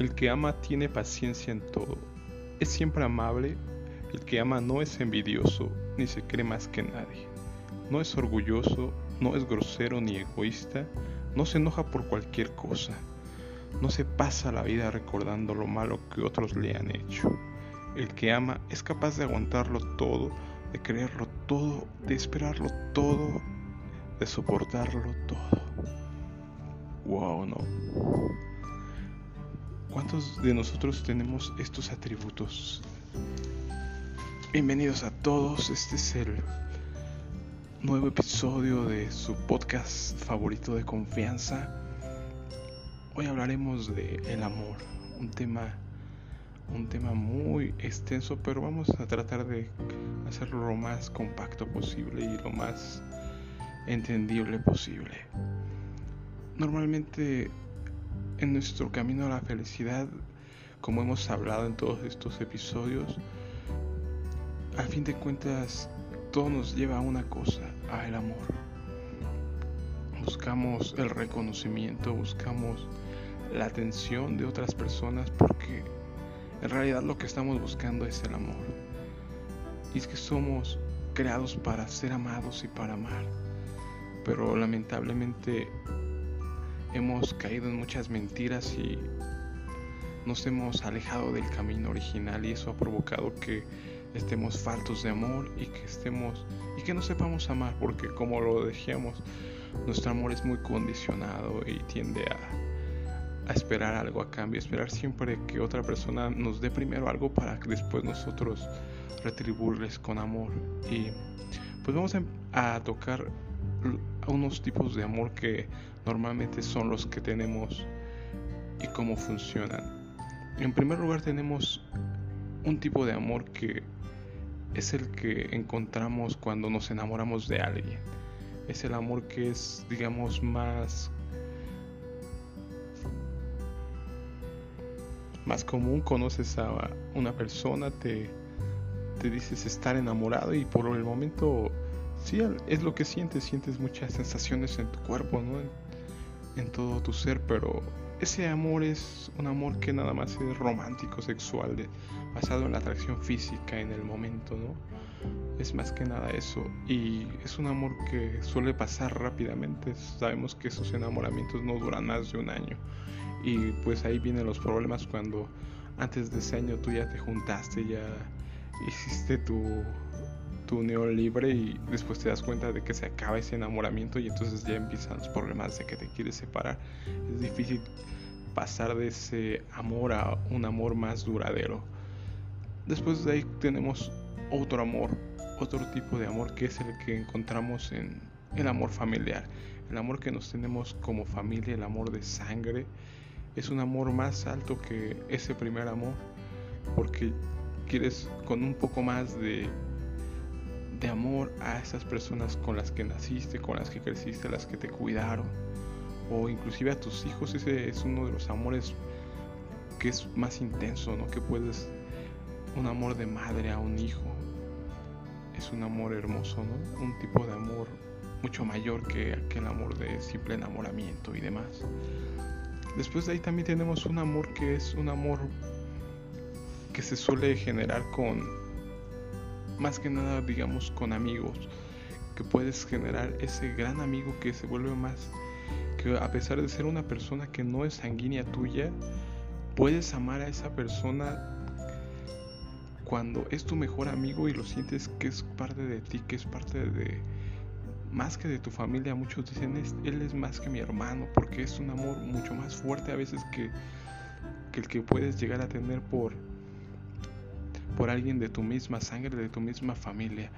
El que ama tiene paciencia en todo. Es siempre amable. El que ama no es envidioso ni se cree más que nadie. No es orgulloso, no es grosero ni egoísta, no se enoja por cualquier cosa. No se pasa la vida recordando lo malo que otros le han hecho. El que ama es capaz de aguantarlo todo, de creerlo todo, de esperarlo todo, de soportarlo todo. Wow, no. ¿Cuántos de nosotros tenemos estos atributos? Bienvenidos a todos, este es el nuevo episodio de su podcast favorito de confianza. Hoy hablaremos de el amor, un tema un tema muy extenso, pero vamos a tratar de hacerlo lo más compacto posible y lo más entendible posible. Normalmente en nuestro camino a la felicidad, como hemos hablado en todos estos episodios, al fin de cuentas todo nos lleva a una cosa, a el amor. Buscamos el reconocimiento, buscamos la atención de otras personas porque en realidad lo que estamos buscando es el amor. Y es que somos creados para ser amados y para amar. Pero lamentablemente hemos caído en muchas mentiras y nos hemos alejado del camino original y eso ha provocado que estemos faltos de amor y que estemos y que no sepamos amar porque como lo decíamos nuestro amor es muy condicionado y tiende a, esperar algo a cambio esperar siempre que otra persona nos dé primero algo para que después nosotros retribuirles con amor. Y pues vamos a, a tocar unos tipos de amor que normalmente son los que tenemos y cómo funcionan. En primer lugar tenemos un tipo de amor que es el que encontramos cuando nos enamoramos de alguien. Es el amor que es, digamos, más más común. Conoces a una persona, te, te dices estar enamorado y por el momento sí es lo que sientes, sientes muchas sensaciones en tu cuerpo, ¿no? en todo tu ser, pero ese amor es un amor que nada más es romántico, sexual, basado en la atracción física en el momento, ¿no? Es más que nada eso. Y es un amor que suele pasar rápidamente. Sabemos que esos enamoramientos no duran más de un año. Y pues ahí vienen los problemas cuando antes de ese año tú ya te juntaste, ya hiciste tu tu unión libre y después te das cuenta de que se acaba ese enamoramiento y entonces ya empiezan los problemas de que te quieres separar. Es difícil pasar de ese amor a un amor más duradero. Después de ahí tenemos otro amor, otro tipo de amor que es el que encontramos en el amor familiar. El amor que nos tenemos como familia, el amor de sangre, es un amor más alto que ese primer amor porque quieres con un poco más de de amor a esas personas con las que naciste, con las que creciste, las que te cuidaron, o inclusive a tus hijos, ese es uno de los amores que es más intenso, ¿no? Que puedes, un amor de madre a un hijo, es un amor hermoso, ¿no? Un tipo de amor mucho mayor que aquel amor de simple enamoramiento y demás. Después de ahí también tenemos un amor que es un amor que se suele generar con más que nada digamos con amigos, que puedes generar ese gran amigo que se vuelve más, que a pesar de ser una persona que no es sanguínea tuya, puedes amar a esa persona cuando es tu mejor amigo y lo sientes que es parte de ti, que es parte de más que de tu familia. Muchos dicen, él es más que mi hermano, porque es un amor mucho más fuerte a veces que, que el que puedes llegar a tener por, por alguien de tu misma sangre, de tu misma familia.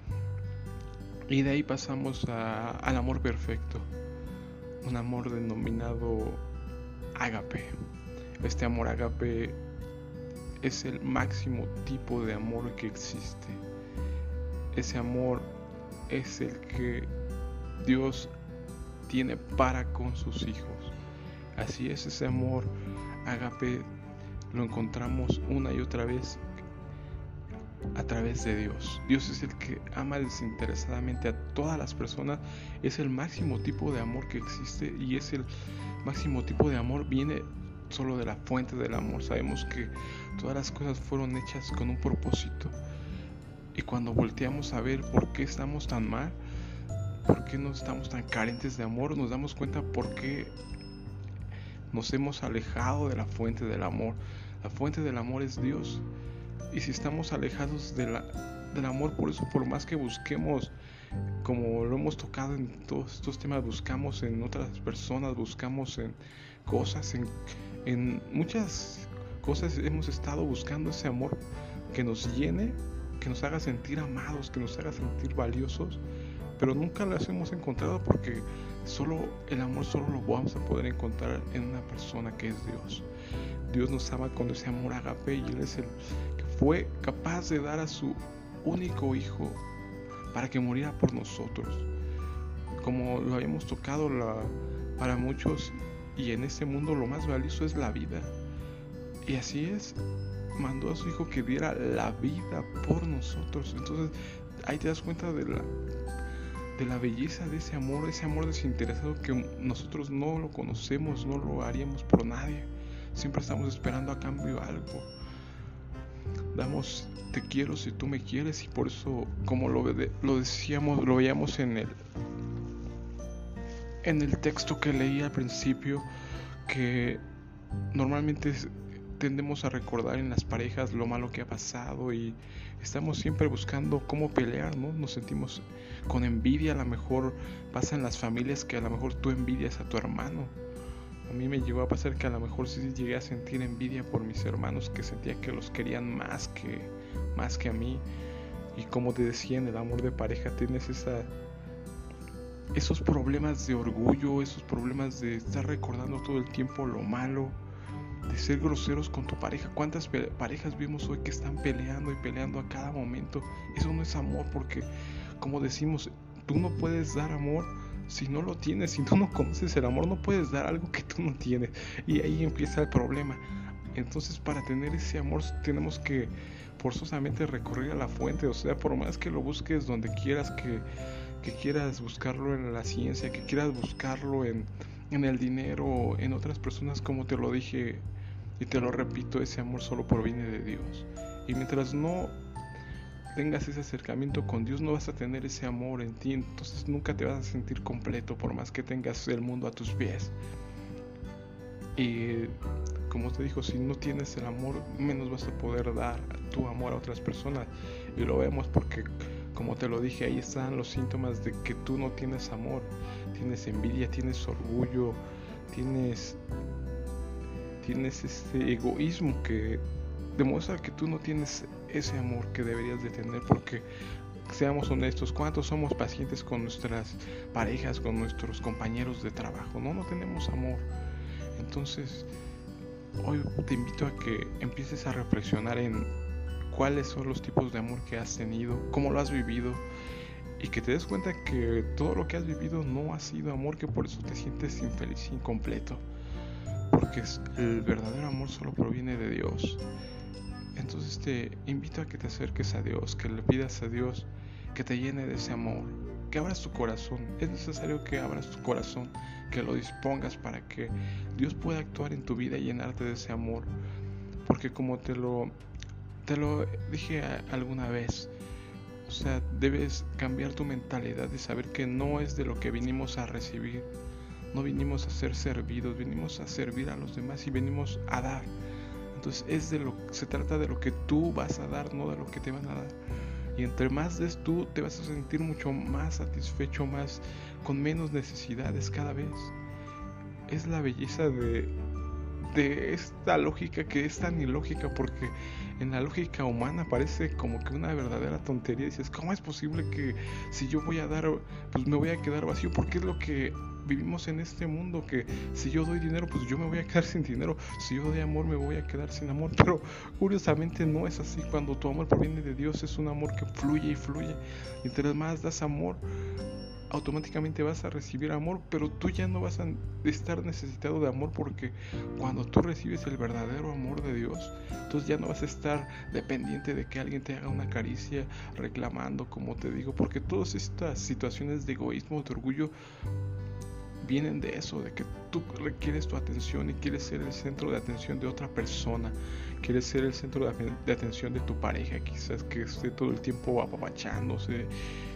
Y de ahí pasamos al amor perfecto, un amor denominado ágape. Este amor ágape es el máximo tipo de amor que existe. Ese amor es el que Dios tiene para con sus hijos. Así es, ese amor ágape lo encontramos una y otra vez a través de Dios. Dios es el que ama desinteresadamente a todas las personas. Es el máximo tipo de amor que existe y es el máximo tipo de amor viene solo de la fuente del amor. Sabemos que todas las cosas fueron hechas con un propósito. Y cuando volteamos a ver por qué estamos tan mal, por qué no estamos tan carentes de amor, nos damos cuenta por qué nos hemos alejado de la fuente del amor. La fuente del amor es Dios. Y si estamos alejados de del amor, por eso, por más que busquemos, como lo hemos tocado en todos estos temas, buscamos en otras personas, buscamos en cosas, en, en muchas cosas hemos estado buscando ese amor que nos llene, que nos haga sentir amados, que nos haga sentir valiosos, pero nunca las hemos encontrado porque solo el amor solo lo vamos a poder encontrar en una persona que es Dios. Dios nos ama con ese amor agape y Él es el fue capaz de dar a su único hijo para que muriera por nosotros. Como lo habíamos tocado para muchos y en este mundo lo más valioso es la vida. Y así es, mandó a su hijo que diera la vida por nosotros. Entonces ahí te das cuenta de la, de la belleza de ese amor, ese amor desinteresado que nosotros no lo conocemos, no lo haríamos por nadie. Siempre estamos esperando a cambio algo. Damos te quiero si tú me quieres y por eso como lo, lo decíamos, lo veíamos en el en el texto que leí al principio que normalmente tendemos a recordar en las parejas lo malo que ha pasado y estamos siempre buscando cómo pelear, ¿no? Nos sentimos con envidia, a lo mejor pasa en las familias que a lo mejor tú envidias a tu hermano. A mí me llegó a pasar que a lo mejor sí llegué a sentir envidia por mis hermanos, que sentía que los querían más que, más que a mí. Y como te decía, en el amor de pareja tienes esa, esos problemas de orgullo, esos problemas de estar recordando todo el tiempo lo malo de ser groseros con tu pareja. ¿Cuántas parejas vimos hoy que están peleando y peleando a cada momento? Eso no es amor porque, como decimos, tú no puedes dar amor si no lo tienes, si tú no conoces el amor, no puedes dar algo que tú no tienes. Y ahí empieza el problema. Entonces para tener ese amor tenemos que forzosamente recurrir a la fuente. O sea, por más que lo busques donde quieras, que, que quieras buscarlo en la ciencia, que quieras buscarlo en en el dinero, en otras personas, como te lo dije y te lo repito, ese amor solo proviene de Dios. Y mientras no tengas ese acercamiento con Dios, no vas a tener ese amor en ti, entonces nunca te vas a sentir completo por más que tengas el mundo a tus pies. Y como te dijo, si no tienes el amor, menos vas a poder dar tu amor a otras personas. Y lo vemos porque, como te lo dije, ahí están los síntomas de que tú no tienes amor tienes envidia, tienes orgullo, tienes, tienes este egoísmo que demuestra que tú no tienes ese amor que deberías de tener porque seamos honestos, ¿cuántos somos pacientes con nuestras parejas, con nuestros compañeros de trabajo? No, no tenemos amor. Entonces, hoy te invito a que empieces a reflexionar en cuáles son los tipos de amor que has tenido, cómo lo has vivido y que te des cuenta que todo lo que has vivido no ha sido amor, que por eso te sientes infeliz, incompleto. Porque el verdadero amor solo proviene de Dios. Entonces te invito a que te acerques a Dios, que le pidas a Dios que te llene de ese amor, que abras tu corazón. Es necesario que abras tu corazón, que lo dispongas para que Dios pueda actuar en tu vida y llenarte de ese amor. Porque como te lo, te lo dije alguna vez, o sea, debes cambiar tu mentalidad de saber que no es de lo que vinimos a recibir. No vinimos a ser servidos, vinimos a servir a los demás y venimos a dar. Entonces es de lo se trata de lo que tú vas a dar, no de lo que te van a dar. Y entre más des tú, te vas a sentir mucho más satisfecho, más con menos necesidades cada vez. Es la belleza de, de esta lógica que es tan ilógica porque en la lógica humana parece como que una verdadera tontería. Dices, ¿cómo es posible que si yo voy a dar, pues me voy a quedar vacío? Porque es lo que vivimos en este mundo, que si yo doy dinero, pues yo me voy a quedar sin dinero. Si yo doy amor, me voy a quedar sin amor. Pero curiosamente no es así. Cuando tu amor proviene de Dios, es un amor que fluye y fluye. Y entre más das amor, automáticamente vas a recibir amor, pero tú ya no vas a estar necesitado de amor porque cuando tú recibes el verdadero amor de Dios, entonces ya no vas a estar dependiente de que alguien te haga una caricia reclamando, como te digo, porque todas estas situaciones de egoísmo, de orgullo, vienen de eso, de que tú requieres tu atención y quieres ser el centro de atención de otra persona, quieres ser el centro de, atención de tu pareja, quizás que esté todo el tiempo apapachándose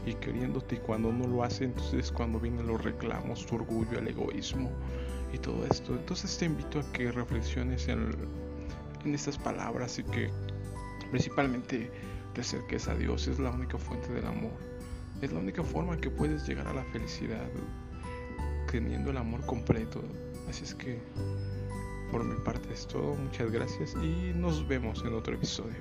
y queriéndote y cuando no lo hace, entonces cuando vienen los reclamos, tu orgullo, el egoísmo y todo esto. Entonces te invito a que reflexiones en, en estas palabras y que principalmente te acerques a Dios, es la única fuente del amor. Es la única forma que puedes llegar a la felicidad teniendo el amor completo. Así es que por mi parte es todo. Muchas gracias y nos vemos en otro episodio.